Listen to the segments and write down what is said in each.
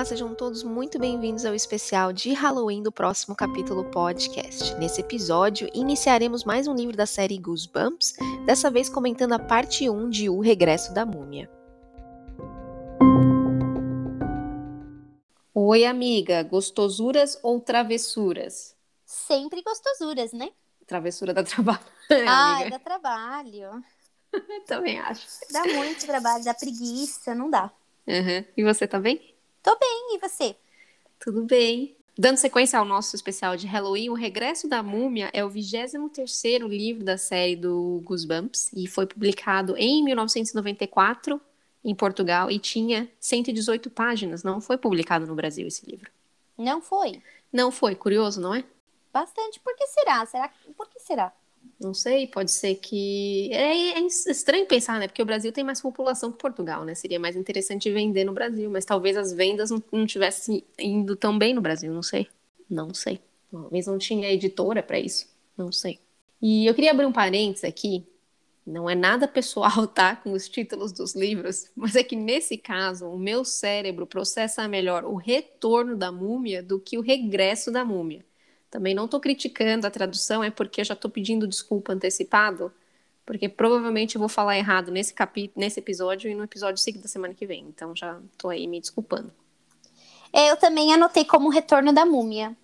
Olá, sejam todos muito bem-vindos ao especial de Halloween do próximo capítulo podcast. Nesse episódio, iniciaremos mais um livro da série Goosebumps, dessa vez comentando a parte 1 de O Regresso da Múmia. Oi, amiga, gostosuras ou travessuras? Sempre gostosuras, né? Travessura dá trabalho. Ai, dá trabalho. Também acho. Dá muito trabalho, dá preguiça, não dá. Uhum. E você tá bem? Tô bem, e você? Tudo bem. Dando sequência ao nosso especial de Halloween, O Regresso da Múmia é o 23º livro da série do Goosebumps e foi publicado em 1994 em Portugal e tinha 118 páginas. Não foi publicado no Brasil esse livro. Não foi? Não foi. Curioso, não é? Bastante. Por que será? Será? Por que será? Não sei, pode ser que. É, é, estranho pensar, né? Porque o Brasil tem mais população que Portugal, né? Seria mais interessante vender no Brasil, mas talvez as vendas não, não tivessem indo tão bem no Brasil, não sei. Não sei. Talvez não tinha editora para isso. Não sei. E eu queria abrir um parênteses aqui. Não é nada pessoal, tá? Com os títulos dos livros, mas é que nesse caso, o meu cérebro processa melhor o retorno da múmia do que o regresso da múmia. Também não estou criticando a tradução, é porque eu já estou pedindo desculpa antecipado, porque provavelmente eu vou falar errado nesse capítulo, nesse episódio e no episódio seguinte da semana que vem. Então já estou aí me desculpando. É, eu também anotei como retorno da múmia.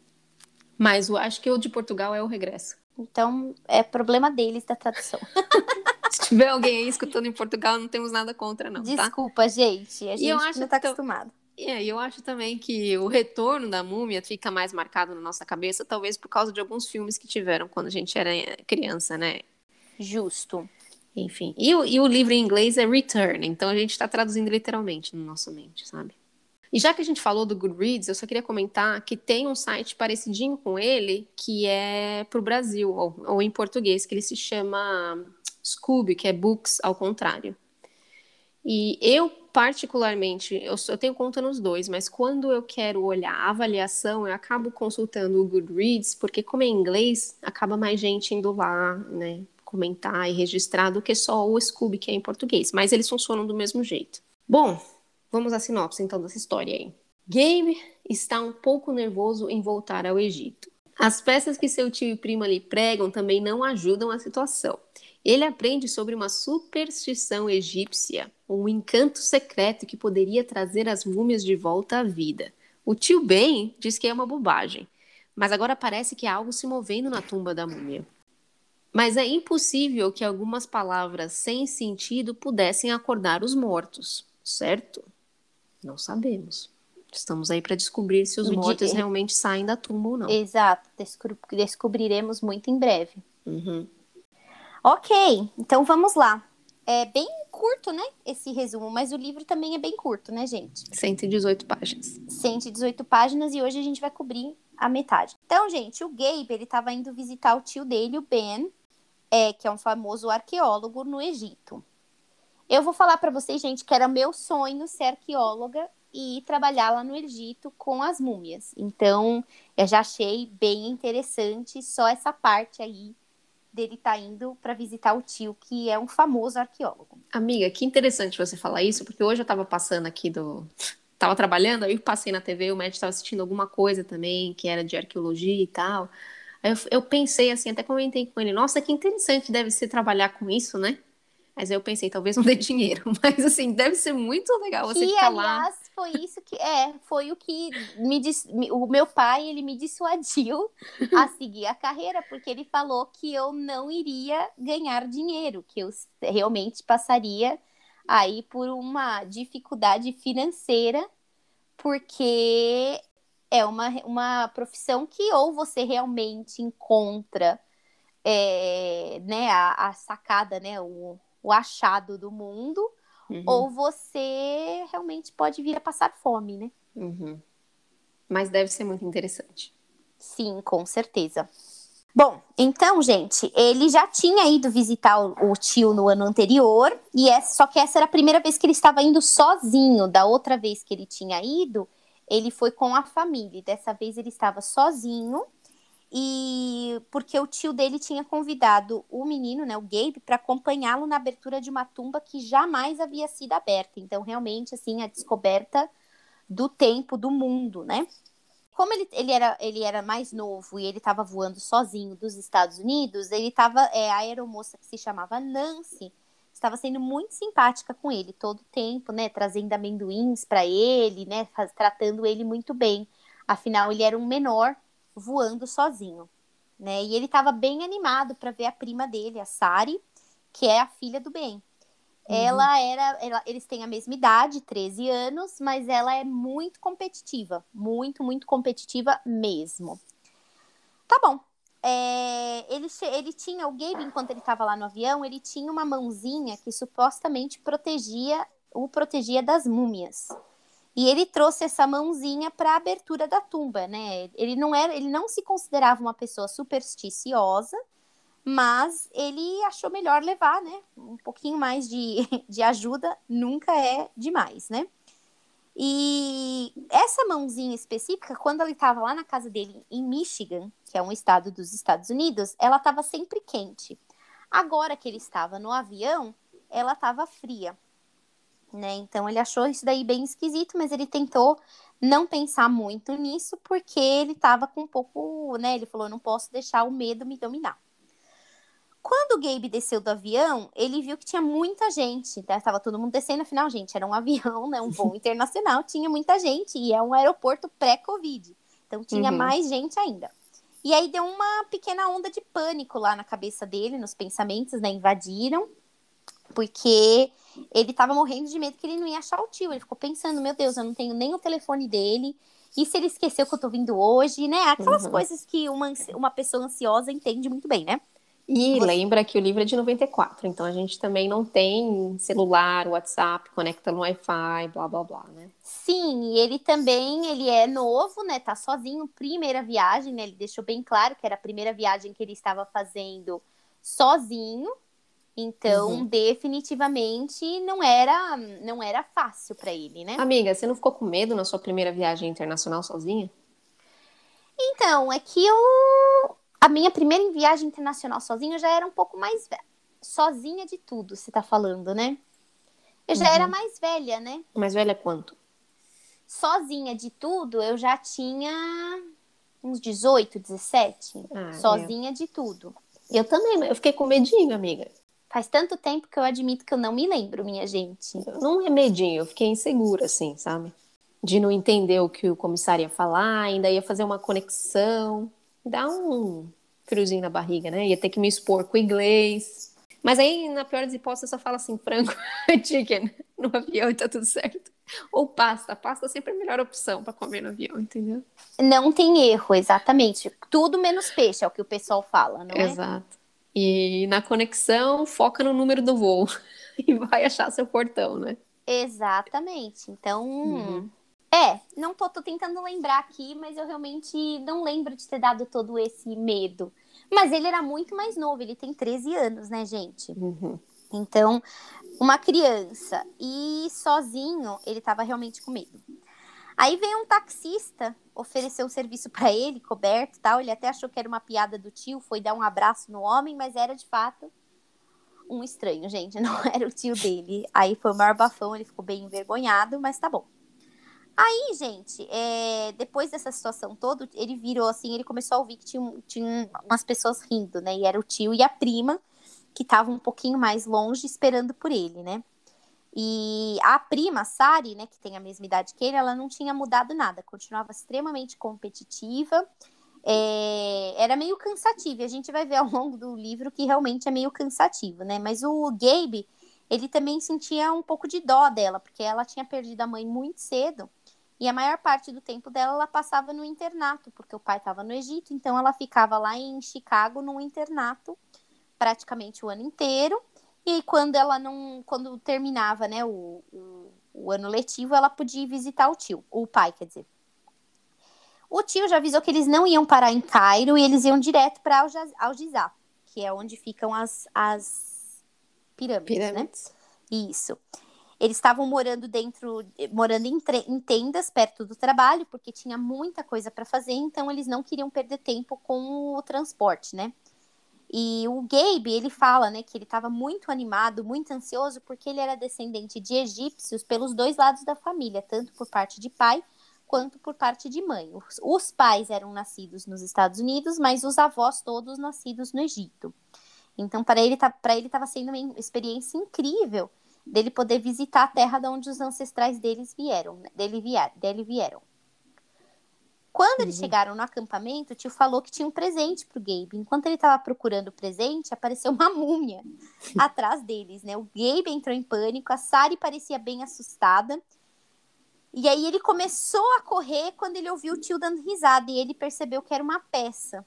Mas eu acho que o de Portugal é o regresso. Então é problema deles da tradução. Se tiver alguém aí escutando em Portugal, não temos nada contra, não. Tá? Desculpa, tá? gente. A gente não está acostumado. É, eu acho também que o retorno da múmia fica mais marcado na nossa cabeça, talvez por causa de alguns filmes que tiveram quando a gente era criança, né? Justo. Enfim. E, e o livro em inglês é Return, então a gente está traduzindo literalmente no nosso mente, sabe? E já que a gente falou do Goodreads, eu só queria comentar que tem um site parecidinho com ele, que é para o Brasil, ou, ou em português, que ele se chama Scooby, que é Books ao contrário. E eu, particularmente, eu, eu, tenho conta nos dois, mas quando eu quero olhar a avaliação, eu acabo consultando o Goodreads, porque como é inglês, acaba mais gente indo lá, né, comentar e registrar do que só o Scooby, que é em português. Mas eles funcionam do mesmo jeito. Bom, vamos à sinopse então dessa história aí. Gabe está um pouco nervoso em voltar ao Egito. As peças que seu tio e prima lhe pregam também não ajudam a situação. Ele aprende sobre uma superstição egípcia, um encanto secreto que poderia trazer as múmias de volta à vida. O tio Ben diz que é uma bobagem, mas agora parece que há algo se movendo na tumba da múmia. Mas é impossível que algumas palavras sem sentido pudessem acordar os mortos, certo? Não sabemos. Estamos aí para descobrir se os mortos realmente saem da tumba ou não. Exato, descobriremos muito em breve. Uhum. Ok, então vamos lá. É bem curto, né? Esse resumo, mas o livro também é bem curto, né, gente? 118 páginas. 118 páginas e hoje a gente vai cobrir a metade. Então, gente, o Gabe, ele estava indo visitar o tio dele, o Ben, é, que é um famoso arqueólogo no Egito. Eu vou falar para vocês, gente, que era meu sonho ser arqueóloga e trabalhar lá no Egito com as múmias. Então, eu já achei bem interessante só essa parte aí dele tá indo para visitar o tio, que é um famoso arqueólogo. Amiga, que interessante você falar isso, porque hoje eu tava passando aqui do. Tava trabalhando, aí eu passei na TV, o médico estava assistindo alguma coisa também, que era de arqueologia e tal. Aí eu, eu pensei assim, até comentei com ele, nossa, que interessante deve ser trabalhar com isso, né? Mas aí eu pensei, talvez não dê dinheiro. Mas assim, deve ser muito legal você que, ficar aliás, lá. foi isso que é, foi o que me disse. O meu pai, ele me dissuadiu a seguir a carreira, porque ele falou que eu não iria ganhar dinheiro, que eu realmente passaria aí por uma dificuldade financeira, porque é uma, uma profissão que ou você realmente encontra é, né, a, a sacada, né, o, o achado do mundo, uhum. ou você realmente pode vir a passar fome, né? Uhum. Mas deve ser muito interessante. Sim, com certeza. Bom, então, gente, ele já tinha ido visitar o, o tio no ano anterior, e essa, só que essa era a primeira vez que ele estava indo sozinho. Da outra vez que ele tinha ido, ele foi com a família. Dessa vez ele estava sozinho e porque o tio dele tinha convidado o menino, né, o Gabe, para acompanhá-lo na abertura de uma tumba que jamais havia sido aberta. Então, realmente, assim, a descoberta do tempo do mundo, né? Como ele, ele, era, ele era mais novo e ele estava voando sozinho dos Estados Unidos, ele estava. É, a aeromoça que se chamava Nancy estava sendo muito simpática com ele todo o tempo, né? Trazendo amendoins para ele, né? Tratando ele muito bem. Afinal, ele era um menor voando sozinho, né? E ele estava bem animado para ver a prima dele, a Sari, que é a filha do Ben. Uhum. Ela era, ela, eles têm a mesma idade, 13 anos, mas ela é muito competitiva, muito, muito competitiva mesmo. Tá bom. É, ele, ele tinha, o Gabe, enquanto ele estava lá no avião, ele tinha uma mãozinha que supostamente protegia, o protegia das múmias. E ele trouxe essa mãozinha para a abertura da tumba, né? Ele não era, ele não se considerava uma pessoa supersticiosa, mas ele achou melhor levar, né? Um pouquinho mais de, de ajuda nunca é demais, né? E essa mãozinha específica, quando ele estava lá na casa dele em Michigan, que é um estado dos Estados Unidos, ela estava sempre quente. Agora que ele estava no avião, ela estava fria. Né? Então ele achou isso daí bem esquisito, mas ele tentou não pensar muito nisso porque ele estava com um pouco, né? Ele falou: não posso deixar o medo me dominar. Quando o Gabe desceu do avião, ele viu que tinha muita gente. Né? Tava todo mundo descendo, afinal, gente, era um avião, né? Um voo internacional, tinha muita gente. E é um aeroporto pré-Covid. Então tinha uhum. mais gente ainda. E aí deu uma pequena onda de pânico lá na cabeça dele, nos pensamentos, né? Invadiram. Porque ele tava morrendo de medo que ele não ia achar o tio. Ele ficou pensando, meu Deus, eu não tenho nem o telefone dele. E se ele esqueceu que eu tô vindo hoje, né? Aquelas uhum. coisas que uma, uma pessoa ansiosa entende muito bem, né? E Você... lembra que o livro é de 94, então a gente também não tem celular, WhatsApp, conecta no Wi-Fi, blá blá blá, né? Sim, e ele também, ele é novo, né? Tá sozinho, primeira viagem, né? Ele deixou bem claro que era a primeira viagem que ele estava fazendo sozinho. Então, uhum. definitivamente não era não era fácil para ele, né? Amiga, você não ficou com medo na sua primeira viagem internacional sozinha? Então, é que eu a minha primeira viagem internacional sozinha eu já era um pouco mais velha. Sozinha de tudo, você tá falando, né? Eu já uhum. era mais velha, né? Mais velha quanto? Sozinha de tudo, eu já tinha uns 18, 17. Ah, sozinha de tudo. Eu também, eu fiquei com medinho, amiga. Faz tanto tempo que eu admito que eu não me lembro, minha gente. Não é medinho, eu fiquei insegura, assim, sabe? De não entender o que o comissário ia falar, ainda ia fazer uma conexão. Dá um, friozinho na barriga, né? Ia ter que me expor com inglês. Mas aí, na pior das hipóteses, eu só falo assim, frango, chicken, no avião e tá tudo certo. Ou pasta. Pasta sempre é a melhor opção para comer no avião, entendeu? Não tem erro, exatamente. Tudo menos peixe, é o que o pessoal fala, não é? Exato. E na conexão, foca no número do voo e vai achar seu portão, né? Exatamente. Então, uhum. É, não tô, tô, tentando lembrar aqui, mas eu realmente não lembro de ter dado todo esse medo. Mas ele era muito mais novo, ele tem 13 anos, né, gente? Uhum. Então, uma criança e sozinho, ele tava realmente com medo. Aí veio um taxista oferecer um serviço para ele, coberto tal. Ele até achou que era uma piada do tio, foi dar um abraço no homem, mas era de fato um estranho, gente. Não era o tio dele. Aí foi o maior bafão, ele ficou bem envergonhado, mas tá bom. Aí, gente, é, depois dessa situação toda, ele virou assim, ele começou a ouvir que tinha, tinha umas pessoas rindo, né? E era o tio e a prima, que estavam um pouquinho mais longe, esperando por ele, né? E a prima, Sari, né, que tem a mesma idade que ele, ela não tinha mudado nada, continuava extremamente competitiva, é, era meio cansativo, e a gente vai ver ao longo do livro que realmente é meio cansativo, né? Mas o Gabe, ele também sentia um pouco de dó dela, porque ela tinha perdido a mãe muito cedo, e a maior parte do tempo dela ela passava no internato, porque o pai estava no Egito, então ela ficava lá em Chicago no internato praticamente o ano inteiro. E aí, quando ela não, quando terminava, né, o, o, o ano letivo, ela podia visitar o tio, o pai, quer dizer. O tio já avisou que eles não iam parar em Cairo e eles iam direto para Al-Jizá, que é onde ficam as, as pirâmides, né? pirâmides. né? Isso. Eles estavam morando dentro, morando em, em, tendas perto do trabalho, porque tinha muita coisa para fazer, então eles não queriam perder tempo com o transporte, né? E o Gabe, ele fala, né, que ele estava muito animado, muito ansioso, porque ele era descendente de egípcios pelos dois lados da família, tanto por parte de pai quanto por parte de mãe. Os, os pais eram nascidos nos Estados Unidos, mas os avós todos nascidos no Egito. Então, para ele, ele estava sendo uma experiência incrível dele poder visitar a terra de onde os ancestrais deles vieram, né, dele, vier, dele vieram. Quando eles uhum. chegaram no acampamento, o tio falou que tinha um presente pro Gabe. Enquanto ele estava procurando o presente, apareceu uma múmia atrás deles, né? O Gabe entrou em pânico, a Sari parecia bem assustada. E aí ele começou a correr quando ele ouviu o tio dando risada e ele percebeu que era uma peça.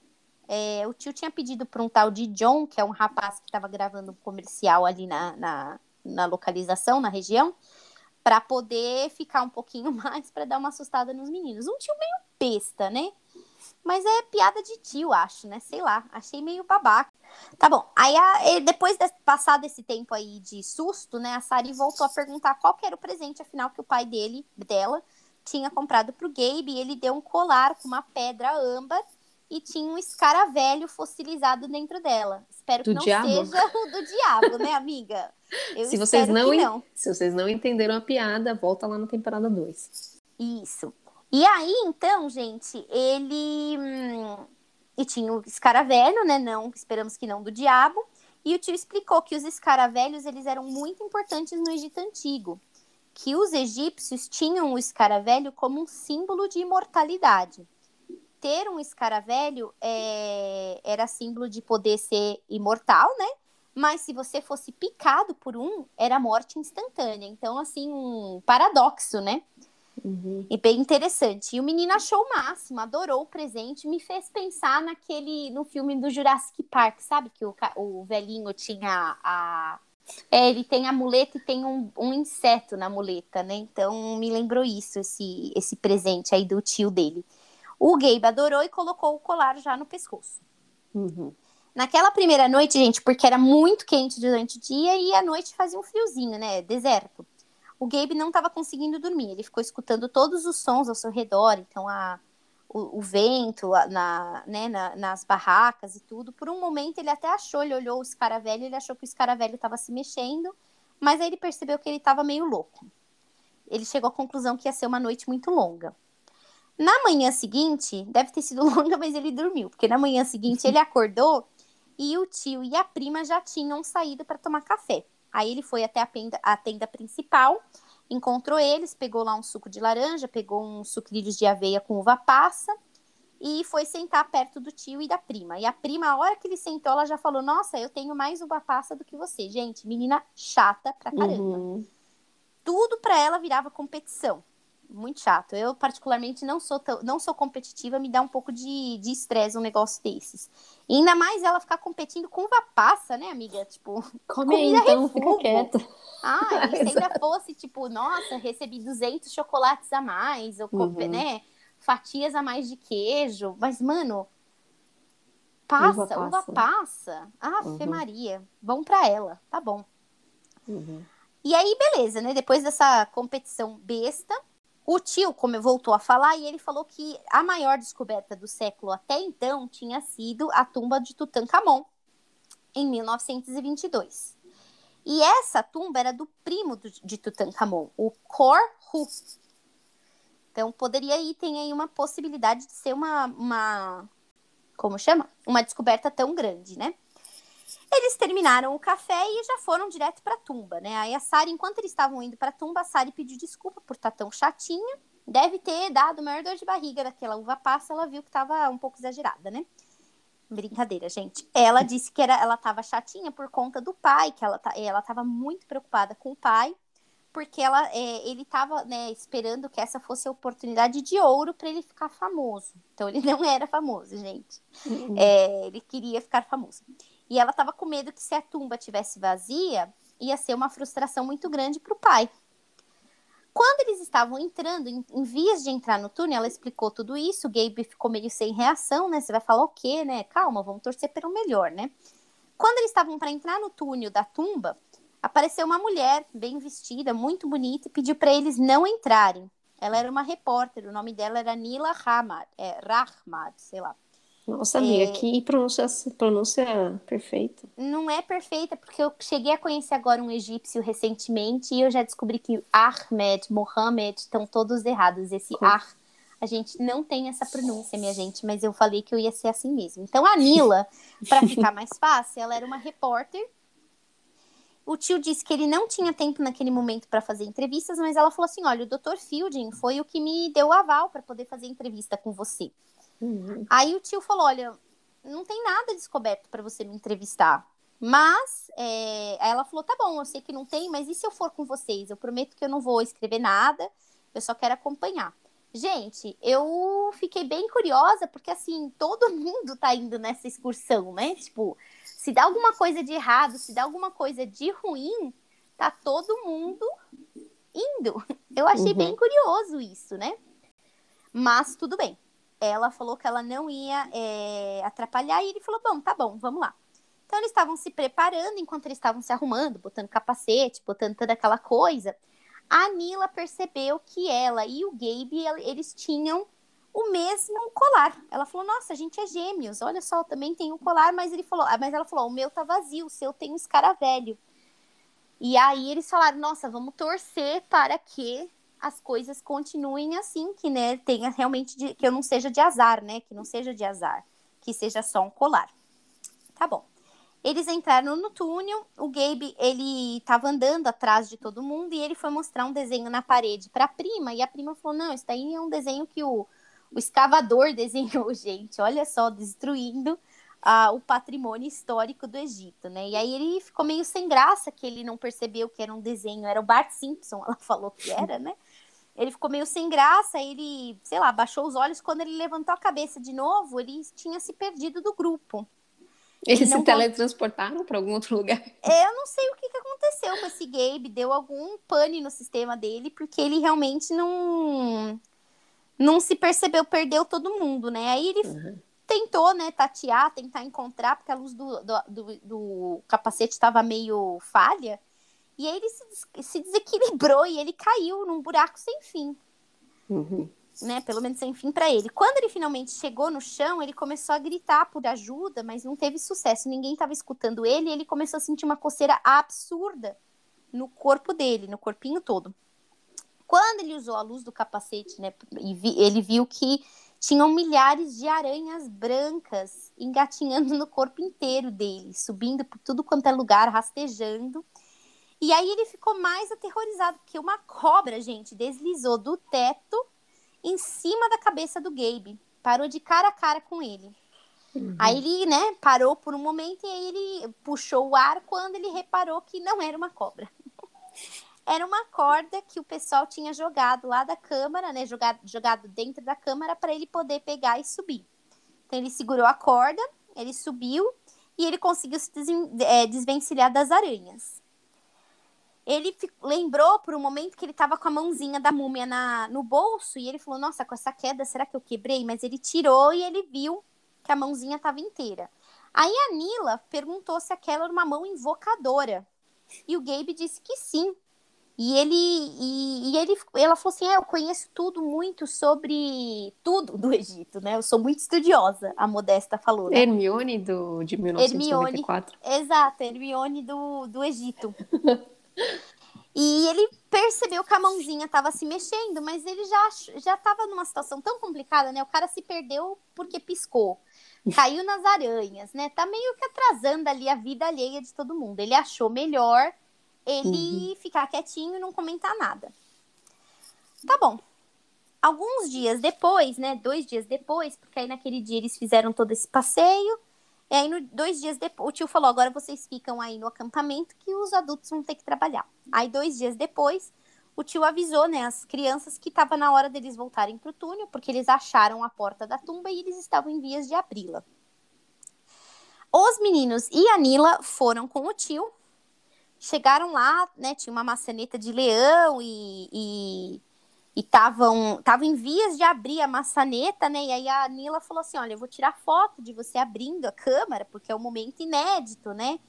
É, o tio tinha pedido para um tal de John, que é um rapaz que estava gravando um comercial ali na, na, na localização, na região, para poder ficar um pouquinho mais para dar uma assustada nos meninos. Um tio meio besta, né? Mas é piada de tio, acho, né? Sei lá, achei meio babaca. Tá bom, aí a, depois de passado esse tempo aí de susto, né? A Sari voltou a perguntar qual que era o presente, afinal, que o pai dele, dela, tinha comprado pro Gabe. E ele deu um colar com uma pedra âmbar e tinha um escaravelho fossilizado dentro dela. Espero do que não diabo. seja o do diabo, né, amiga? Eu se vocês não, não, Se vocês não entenderam a piada, volta lá na temporada 2. Isso. E aí, então, gente, ele. Hum, e tinha o escaravelho, né? Não, esperamos que não do diabo. E o tio explicou que os escaravelhos eles eram muito importantes no Egito Antigo. Que os egípcios tinham o escaravelho como um símbolo de imortalidade. Ter um escaravelho é, era símbolo de poder ser imortal, né? Mas se você fosse picado por um, era morte instantânea. Então, assim, um paradoxo, né? Uhum. E bem interessante. E o menino achou o máximo, adorou o presente, me fez pensar naquele, no filme do Jurassic Park, sabe? Que o, o velhinho tinha a. É, ele tem a muleta e tem um, um inseto na muleta, né? Então me lembrou isso, esse, esse presente aí do tio dele. O Gabe adorou e colocou o colar já no pescoço. Uhum. Naquela primeira noite, gente, porque era muito quente durante o dia e à noite fazia um friozinho, né? Deserto o Gabe não estava conseguindo dormir. Ele ficou escutando todos os sons ao seu redor, então a, o, o vento a, na, né, na, nas barracas e tudo. Por um momento ele até achou, ele olhou o escaravelho, ele achou que o escaravelho estava se mexendo, mas aí ele percebeu que ele estava meio louco. Ele chegou à conclusão que ia ser uma noite muito longa. Na manhã seguinte, deve ter sido longa, mas ele dormiu, porque na manhã seguinte ele acordou e o tio e a prima já tinham saído para tomar café. Aí ele foi até a tenda, a tenda principal, encontrou eles, pegou lá um suco de laranja, pegou uns sucrilhos de aveia com uva passa e foi sentar perto do tio e da prima. E a prima, a hora que ele sentou, ela já falou: Nossa, eu tenho mais uva passa do que você. Gente, menina chata pra caramba. Uhum. Tudo pra ela virava competição muito chato. Eu, particularmente, não sou, tão, não sou competitiva, me dá um pouco de estresse um negócio desses. E ainda mais ela ficar competindo com uva passa, né, amiga? Tipo, come aí, então, fica quieto. Ah, e se ainda fosse, tipo, nossa, recebi 200 chocolates a mais, ou, uhum. né, fatias a mais de queijo. Mas, mano, passa, uva passa. Uva passa. Ah, uhum. Maria. Bom pra ela, tá bom. Uhum. E aí, beleza, né? Depois dessa competição besta, o tio como voltou a falar e ele falou que a maior descoberta do século até então tinha sido a tumba de Tutankhamon, em 1922. E essa tumba era do primo do, de Tutankhamon, o Kor-Hu. Então poderia aí tem aí uma possibilidade de ser uma, uma como chama? Uma descoberta tão grande, né? Eles terminaram o café e já foram direto para a tumba, né? Aí a Sari, enquanto eles estavam indo para a tumba, a Sari pediu desculpa por estar tá tão chatinha. Deve ter dado maior dor de barriga daquela uva passa, ela viu que estava um pouco exagerada, né? Brincadeira, gente. Ela disse que era, ela estava chatinha por conta do pai, que ela, tá, ela estava muito preocupada com o pai, porque ela, é, ele estava né, esperando que essa fosse a oportunidade de ouro para ele ficar famoso. Então ele não era famoso, gente. Uhum. É, ele queria ficar famoso. E ela estava com medo que se a tumba tivesse vazia, ia ser uma frustração muito grande para o pai. Quando eles estavam entrando, em, em, vias de entrar no túnel, ela explicou tudo isso. O Gabe ficou meio sem reação, né? Você vai falar o quê, né? Calma, vamos torcer pelo melhor, né? Quando eles estavam para entrar no túnel da tumba, apareceu uma mulher bem vestida, muito bonita, e pediu para eles não entrarem. Ela era uma repórter, o nome dela era Nila Rahmad, é, Rahmad sei lá. Nossa, amiga, é... que pronúncia, pronúncia perfeita. Não é perfeita, porque eu cheguei a conhecer agora um egípcio recentemente e eu já descobri que Ahmed, Mohamed estão todos errados. Esse Com... Ar, a gente não tem essa pronúncia, minha gente, mas eu falei que eu ia ser assim mesmo. Então a Nila, para ficar mais fácil, ela era uma repórter. O tio disse que ele não tinha tempo naquele momento para fazer entrevistas, mas ela falou assim: olha, o Dr. Fielding foi o que me deu o aval para poder fazer entrevista com você. Uhum. Aí o tio falou: olha, não tem nada descoberto para você me entrevistar. Mas é... ela falou: tá bom, eu sei que não tem, mas e se eu for com vocês? Eu prometo que eu não vou escrever nada, eu só quero acompanhar. Gente, eu fiquei bem curiosa, porque assim, todo mundo tá indo nessa excursão, né? Tipo, se dá alguma coisa de errado, se dá alguma coisa de ruim, tá todo mundo indo. Eu achei uhum. bem curioso isso, né? Mas tudo bem ela falou que ela não ia é, atrapalhar e ele falou: bom, tá bom, vamos lá. Então eles estavam se preparando enquanto eles estavam se arrumando, botando capacete, botando toda aquela coisa. A Nila percebeu que ela e o Gabe eles tinham o mesmo colar. Ela falou: "Nossa, a gente é gêmeos. Olha só, também tem um colar", mas ele falou: "Mas ela falou: "O meu tá vazio, o seu tem um escaravelho". E aí eles falaram: "Nossa, vamos torcer para que as coisas continuem assim, que né, tenha realmente de, que eu não seja de azar, né? Que não seja de azar, que seja só um colar. Tá bom. Eles entraram no túnel, o Gabe, ele tava andando atrás de todo mundo e ele foi mostrar um desenho na parede para a prima, e a prima falou: "Não, isso daí é um desenho que o, o escavador desenhou, gente. Olha só, destruindo ah, o patrimônio histórico do Egito, né? E aí ele ficou meio sem graça que ele não percebeu que era um desenho, era o Bart Simpson, ela falou que era, né? Ele ficou meio sem graça, ele, sei lá, baixou os olhos. Quando ele levantou a cabeça de novo, ele tinha se perdido do grupo. Eles ele se teletransportaram para algum outro lugar? É, eu não sei o que, que aconteceu com esse Gabe. Deu algum pane no sistema dele, porque ele realmente não não se percebeu, perdeu todo mundo, né? Aí ele uhum. tentou, né, tatear, tentar encontrar, porque a luz do, do, do, do capacete estava meio falha. E aí ele se, se desequilibrou e ele caiu num buraco sem fim. Uhum. Né, pelo menos sem fim para ele. Quando ele finalmente chegou no chão, ele começou a gritar por ajuda, mas não teve sucesso. Ninguém estava escutando ele e ele começou a sentir uma coceira absurda no corpo dele, no corpinho todo. Quando ele usou a luz do capacete, né, vi, ele viu que tinham milhares de aranhas brancas engatinhando no corpo inteiro dele, subindo por tudo quanto é lugar, rastejando. E aí ele ficou mais aterrorizado, porque uma cobra, gente, deslizou do teto em cima da cabeça do Gabe. Parou de cara a cara com ele. Uhum. Aí ele, né, parou por um momento e aí ele puxou o ar quando ele reparou que não era uma cobra. era uma corda que o pessoal tinha jogado lá da câmara, né, jogado, jogado dentro da câmara para ele poder pegar e subir. Então ele segurou a corda, ele subiu e ele conseguiu se é, desvencilhar das aranhas ele lembrou por um momento que ele estava com a mãozinha da múmia na, no bolso e ele falou: Nossa, com essa queda, será que eu quebrei? Mas ele tirou e ele viu que a mãozinha estava inteira. Aí a Nila perguntou se aquela era uma mão invocadora. E o Gabe disse que sim. E ele e, e ele ela falou assim: é, eu conheço tudo muito sobre tudo do Egito, né? Eu sou muito estudiosa, a Modesta falou. Né? Hermione do de 1994. Hermione, exato, Hermione do, do Egito. E ele percebeu que a mãozinha estava se mexendo, mas ele já já estava numa situação tão complicada, né? O cara se perdeu porque piscou. Caiu nas aranhas, né? Tá meio que atrasando ali a vida alheia de todo mundo. Ele achou melhor ele uhum. ficar quietinho e não comentar nada. Tá bom. Alguns dias depois, né? Dois dias depois, porque aí naquele dia eles fizeram todo esse passeio. E aí, no, dois dias depois, o tio falou: agora vocês ficam aí no acampamento que os adultos vão ter que trabalhar. Aí, dois dias depois, o tio avisou, né, as crianças que estava na hora deles voltarem para o túnel, porque eles acharam a porta da tumba e eles estavam em vias de abri-la. Os meninos e a Nila foram com o tio, chegaram lá, né, tinha uma maçaneta de leão e, e e estavam tava em vias de abrir a maçaneta, né? E aí a Nila falou assim: Olha, eu vou tirar foto de você abrindo a câmera, porque é um momento inédito, né?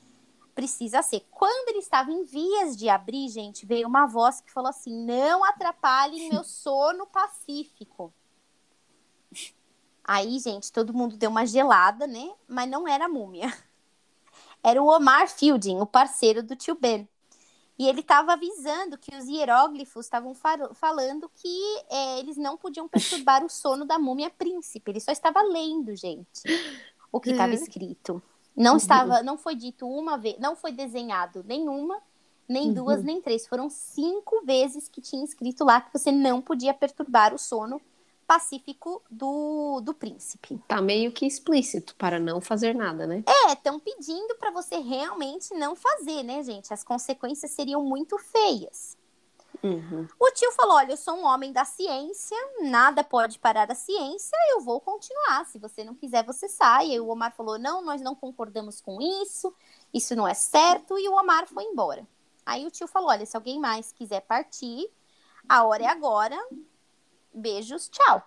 Precisa ser. Quando ele estava em vias de abrir, gente, veio uma voz que falou assim: Não atrapalhem meu sono pacífico. Aí, gente, todo mundo deu uma gelada, né? Mas não era a múmia. Era o Omar Fielding, o parceiro do tio Ben. E ele estava avisando que os hieróglifos estavam falando que é, eles não podiam perturbar o sono da múmia príncipe. Ele só estava lendo, gente, o que estava escrito. Não estava, não foi dito uma vez, não foi desenhado nenhuma, nem uhum. duas, nem três. Foram cinco vezes que tinha escrito lá que você não podia perturbar o sono pacífico do, do príncipe. Tá meio que explícito para não fazer nada, né? É, estão pedindo para você realmente não fazer, né, gente? As consequências seriam muito feias. Uhum. O tio falou: Olha, eu sou um homem da ciência, nada pode parar a ciência, eu vou continuar. Se você não quiser, você sai. E o Omar falou: Não, nós não concordamos com isso, isso não é certo. E o Omar foi embora. Aí o tio falou: Olha, se alguém mais quiser partir, a hora é agora, beijos, tchau.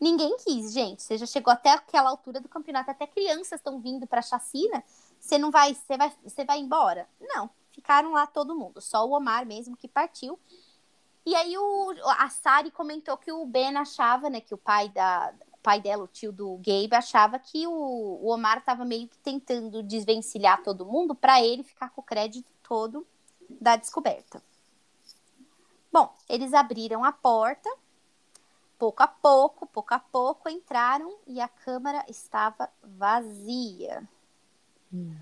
Ninguém quis, gente. Você já chegou até aquela altura do campeonato, até crianças estão vindo para chacina. Você não vai, você vai, você vai embora? Não. Ficaram lá todo mundo, só o Omar mesmo que partiu. E aí o, a Sari comentou que o Ben achava, né, que o pai da pai dela, o tio do Gabe, achava que o, o Omar estava meio que tentando desvencilhar todo mundo para ele ficar com o crédito todo da descoberta. Bom, eles abriram a porta pouco a pouco, pouco a pouco entraram e a câmara estava vazia. Hum.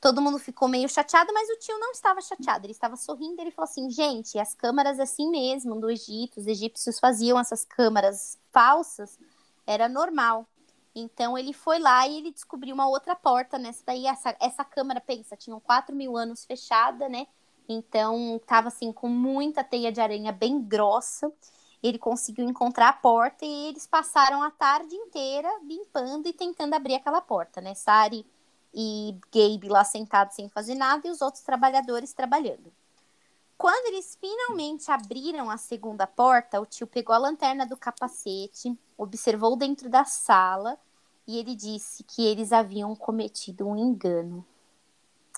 Todo mundo ficou meio chateado, mas o tio não estava chateado, ele estava sorrindo. Ele falou assim: gente, as câmaras assim mesmo do Egito, os egípcios faziam essas câmaras falsas, era normal. Então ele foi lá e ele descobriu uma outra porta nessa daí. Essa, essa câmara, pensa, tinham 4 mil anos fechada, né? Então tava assim com muita teia de aranha bem grossa ele conseguiu encontrar a porta e eles passaram a tarde inteira limpando e tentando abrir aquela porta, né? Sari e Gabe lá sentados sem fazer nada e os outros trabalhadores trabalhando. Quando eles finalmente abriram a segunda porta, o tio pegou a lanterna do capacete, observou dentro da sala e ele disse que eles haviam cometido um engano.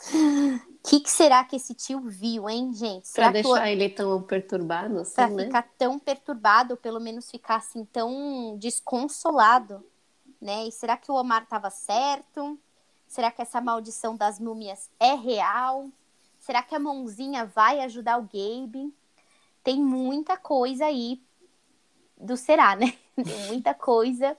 O que, que, será que esse tio viu, hein, gente? Será pra deixar ele tão perturbado, assim, pra né? ficar tão perturbado, ou pelo menos ficar assim tão desconsolado, né? E será que o Omar estava certo? Será que essa maldição das múmias é real? Será que a mãozinha vai ajudar o Gabe? Tem muita coisa aí do será, né? Tem muita coisa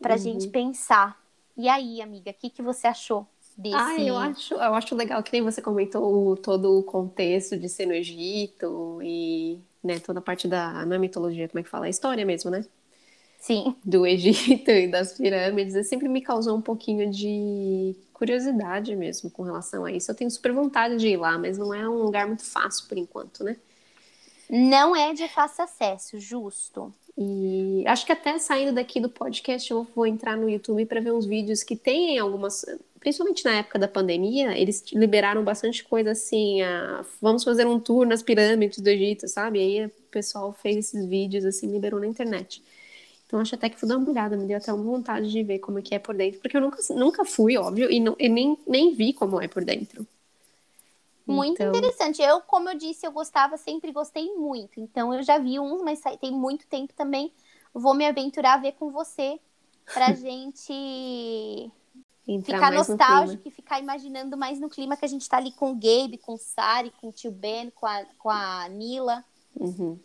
pra uhum. gente pensar. E aí, amiga, o que, que você achou? Desse. Ah, eu acho, eu acho legal que nem você comentou todo o contexto de ser no Egito e né, toda a parte da. Não é mitologia, como é que fala? A história mesmo, né? Sim. Do Egito e das pirâmides. Sempre me causou um pouquinho de curiosidade mesmo com relação a isso. Eu tenho super vontade de ir lá, mas não é um lugar muito fácil por enquanto, né? Não é de fácil acesso, justo. E acho que até saindo daqui do podcast eu vou entrar no YouTube para ver uns vídeos que tem algumas principalmente na época da pandemia, eles liberaram bastante coisa assim, a, vamos fazer um tour nas pirâmides do Egito, sabe? Aí o pessoal fez esses vídeos assim, liberou na internet. Então acho até que fui dar uma olhada, me deu até uma vontade de ver como é que é por dentro, porque eu nunca, nunca fui, óbvio, e, não, e nem, nem vi como é por dentro. Muito então... interessante. Eu, como eu disse, eu gostava, sempre gostei muito. Então eu já vi uns, mas tem muito tempo também. Vou me aventurar a ver com você pra gente Entrar ficar nostálgico e ficar imaginando mais no clima que a gente tá ali com o Gabe, com o Sari, com o tio Ben, com a, com a Nila. Uhum.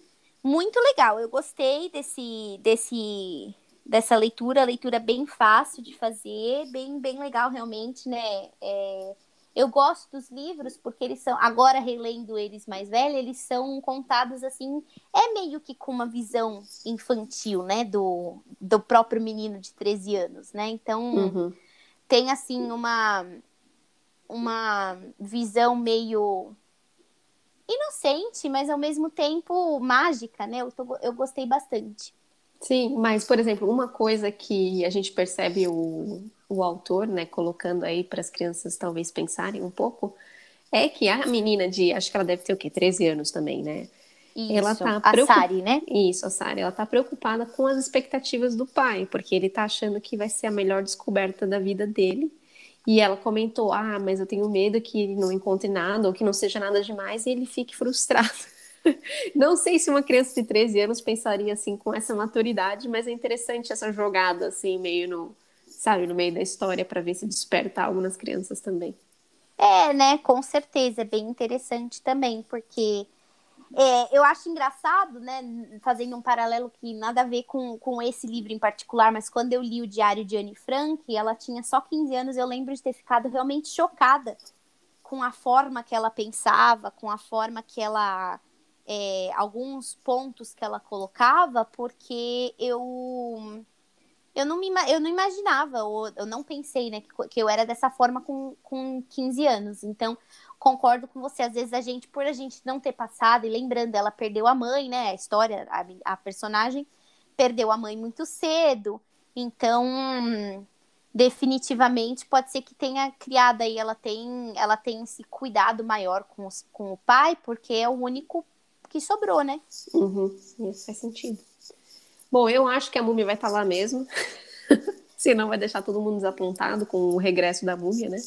Muito legal. Eu gostei desse, desse, dessa leitura, leitura bem fácil de fazer, bem, bem legal realmente, né? É, eu gosto dos livros porque eles são, agora relendo eles mais velhos, eles são contados assim, é meio que com uma visão infantil, né? Do, do próprio menino de 13 anos, né? Então. Uhum tem assim uma uma visão meio inocente, mas ao mesmo tempo mágica, né? Eu, tô, eu gostei bastante. Sim, mas, por exemplo, uma coisa que a gente percebe o, o autor, né, colocando aí para as crianças talvez pensarem um pouco, é que a menina de, acho que ela deve ter o quê? 13 anos também, né? Isso, ela tá a preocup... Sari, né? Isso, a Sari. Ela tá preocupada com as expectativas do pai, porque ele tá achando que vai ser a melhor descoberta da vida dele. E ela comentou: Ah, mas eu tenho medo que ele não encontre nada ou que não seja nada demais e ele fique frustrado. Não sei se uma criança de 13 anos pensaria assim com essa maturidade, mas é interessante essa jogada assim, meio no, sabe, no meio da história para ver se desperta algo nas crianças também. É, né? Com certeza, é bem interessante também, porque é, eu acho engraçado, né? Fazendo um paralelo que nada a ver com, com esse livro em particular, mas quando eu li o Diário de Anne Frank, ela tinha só 15 anos, eu lembro de ter ficado realmente chocada com a forma que ela pensava, com a forma que ela. É, alguns pontos que ela colocava, porque eu eu não, me, eu não imaginava, ou eu não pensei, né, que, que eu era dessa forma com, com 15 anos. Então, concordo com você. Às vezes a gente, por a gente não ter passado, e lembrando, ela perdeu a mãe, né? A história, a, a personagem perdeu a mãe muito cedo. Então, definitivamente pode ser que tenha criado aí, ela tem, ela tem esse cuidado maior com, os, com o pai, porque é o único que sobrou, né? Uhum, isso faz sentido. Bom, eu acho que a múmia vai estar tá lá mesmo. Senão vai deixar todo mundo desapontado com o regresso da múmia, né?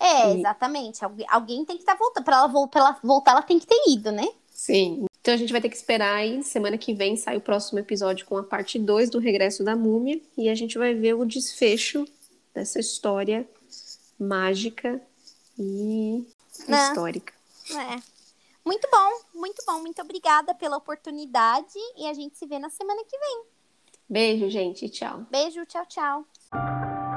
É, e... exatamente. Algu alguém tem que estar tá voltando. Para ela, vo ela voltar, ela tem que ter ido, né? Sim. Então a gente vai ter que esperar aí. Semana que vem sai o próximo episódio com a parte 2 do regresso da múmia. E a gente vai ver o desfecho dessa história mágica e Não. histórica. É. Muito bom, muito bom. Muito obrigada pela oportunidade e a gente se vê na semana que vem. Beijo, gente. Tchau. Beijo, tchau, tchau.